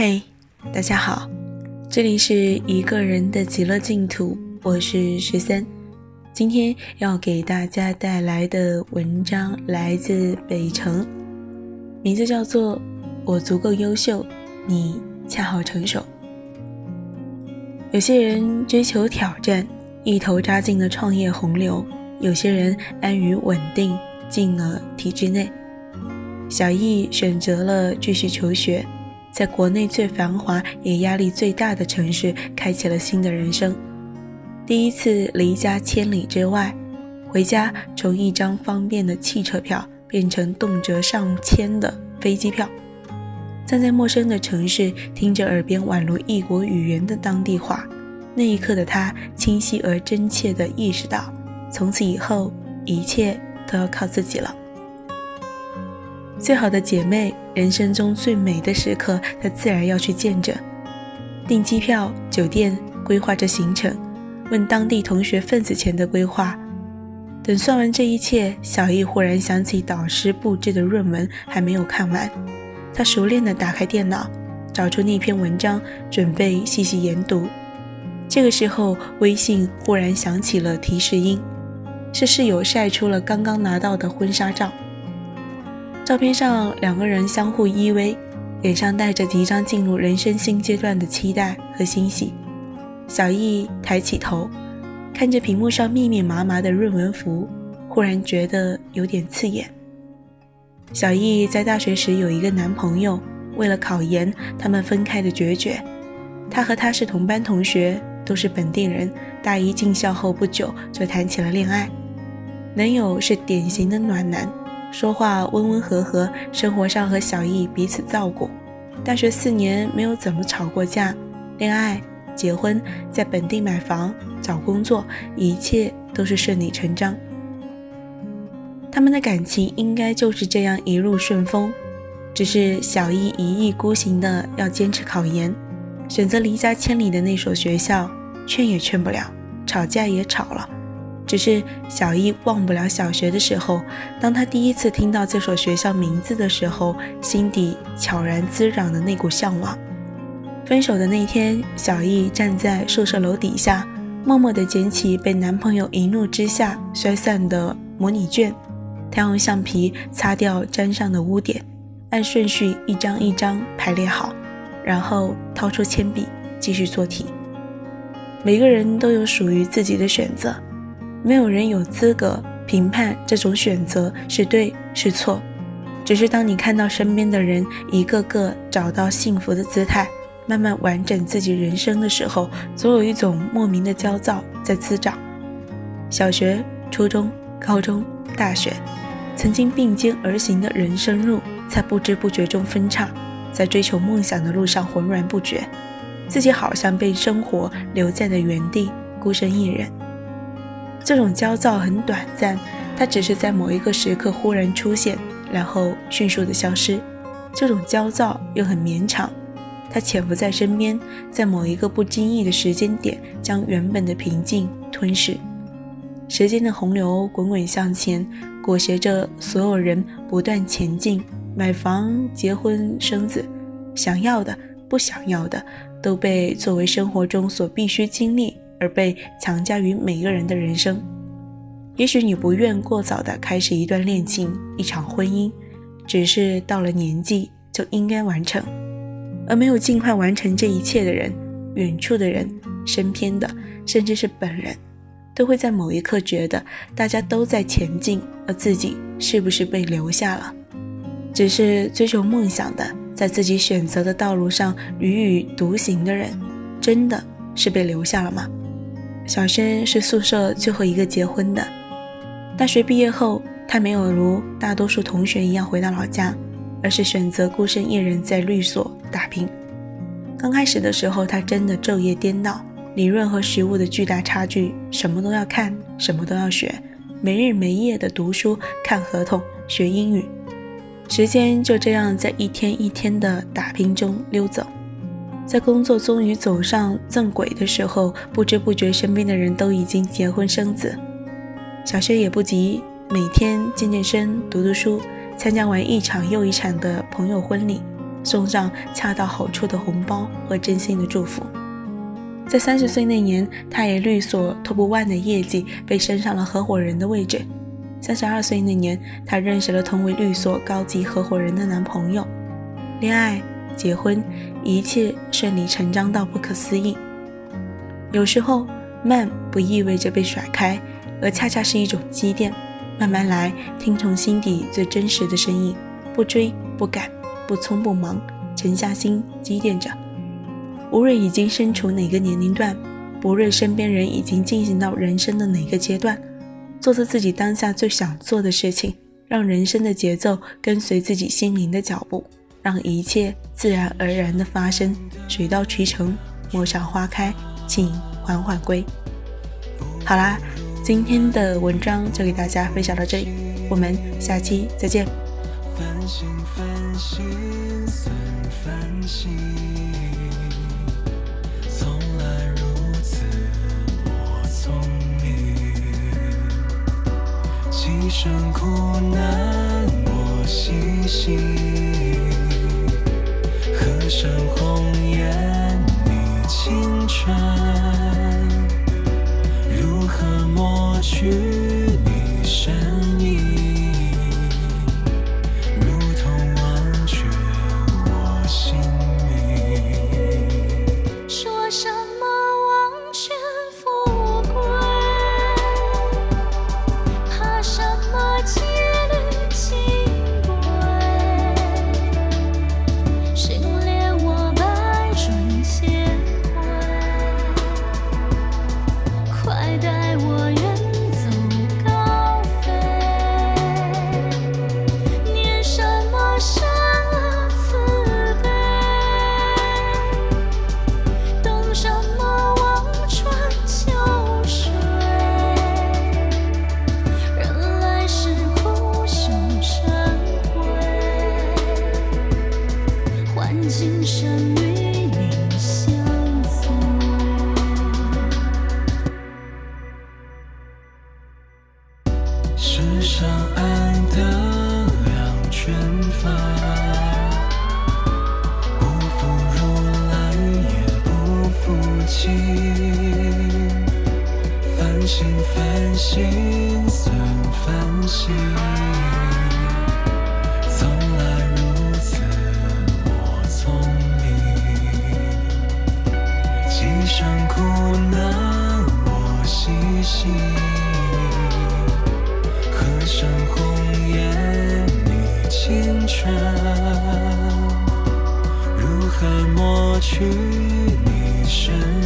嘿，大家好，这里是一个人的极乐净土，我是十三。今天要给大家带来的文章来自北城，名字叫做《我足够优秀，你恰好成熟》。有些人追求挑战，一头扎进了创业洪流；有些人安于稳定，进了体制内。小易选择了继续求学。在国内最繁华也压力最大的城市，开启了新的人生。第一次离家千里之外，回家从一张方便的汽车票变成动辄上千的飞机票。站在陌生的城市，听着耳边宛如异国语言的当地话，那一刻的他清晰而真切地意识到，从此以后一切都要靠自己了。最好的姐妹，人生中最美的时刻，她自然要去见证。订机票、酒店，规划着行程，问当地同学份子钱的规划。等算完这一切，小易忽然想起导师布置的论文还没有看完，他熟练地打开电脑，找出那篇文章，准备细细研读。这个时候，微信忽然响起了提示音，是室友晒出了刚刚拿到的婚纱照。照片上，两个人相互依偎，脸上带着即将进入人生新阶段的期待和欣喜。小易抬起头，看着屏幕上密密麻麻的论文符，忽然觉得有点刺眼。小易在大学时有一个男朋友，为了考研，他们分开的决绝。他和他是同班同学，都是本地人。大一进校后不久就谈起了恋爱，男友是典型的暖男。说话温温和和，生活上和小易彼此照顾。大学四年没有怎么吵过架，恋爱、结婚，在本地买房、找工作，一切都是顺理成章。他们的感情应该就是这样一路顺风。只是小易一意孤行的要坚持考研，选择离家千里的那所学校，劝也劝不了，吵架也吵了。只是小易忘不了小学的时候，当他第一次听到这所学校名字的时候，心底悄然滋长的那股向往。分手的那天，小易站在宿舍楼底下，默默地捡起被男朋友一怒之下摔散的模拟卷，他用橡皮擦掉粘上的污点，按顺序一张一张排列好，然后掏出铅笔继续做题。每个人都有属于自己的选择。没有人有资格评判这种选择是对是错，只是当你看到身边的人一个个找到幸福的姿态，慢慢完整自己人生的时候，总有一种莫名的焦躁在滋长。小学、初中、高中、大学，曾经并肩而行的人生路，在不知不觉中分叉，在追求梦想的路上浑然不觉，自己好像被生活留在了原地，孤身一人。这种焦躁很短暂，它只是在某一个时刻忽然出现，然后迅速的消失。这种焦躁又很绵长，它潜伏在身边，在某一个不经意的时间点，将原本的平静吞噬。时间的洪流滚滚向前，裹挟着所有人不断前进。买房、结婚、生子，想要的、不想要的，都被作为生活中所必须经历。而被强加于每个人的人生。也许你不愿过早的开始一段恋情、一场婚姻，只是到了年纪就应该完成。而没有尽快完成这一切的人，远处的人、身边的，甚至是本人，都会在某一刻觉得大家都在前进，而自己是不是被留下了？只是追求梦想的，在自己选择的道路上屡屡独行的人，真的是被留下了吗？小轩是宿舍最后一个结婚的。大学毕业后，他没有如大多数同学一样回到老家，而是选择孤身一人在律所打拼。刚开始的时候，他真的昼夜颠倒，理论和实务的巨大差距，什么都要看，什么都要学，没日没夜的读书、看合同、学英语，时间就这样在一天一天的打拼中溜走。在工作终于走上正轨的时候，不知不觉身边的人都已经结婚生子。小薛也不急，每天健健身、读读书，参加完一场又一场的朋友婚礼，送上恰到好处的红包和真心的祝福。在三十岁那年，他以律所 top one 的业绩被升上了合伙人的位置。三十二岁那年，他认识了同为律所高级合伙人的男朋友，恋爱、结婚，一切顺理成章到不可思议。有时候，慢不意味着被甩开，而恰恰是一种积淀。慢慢来，听从心底最真实的声音，不追不赶，不匆不忙，沉下心积淀着。无论已经身处哪个年龄段，不论身边人已经进行到人生的哪个阶段，做着自己当下最想做的事情，让人生的节奏跟随自己心灵的脚步，让一切自然而然的发生，水到渠成，陌上花开，请缓缓归。好啦，今天的文章就给大家分享到这里，我们下期再见。一生苦难我细细，河山红颜长安的两全法，不负如来也不负卿，繁星繁星，算繁星。去你身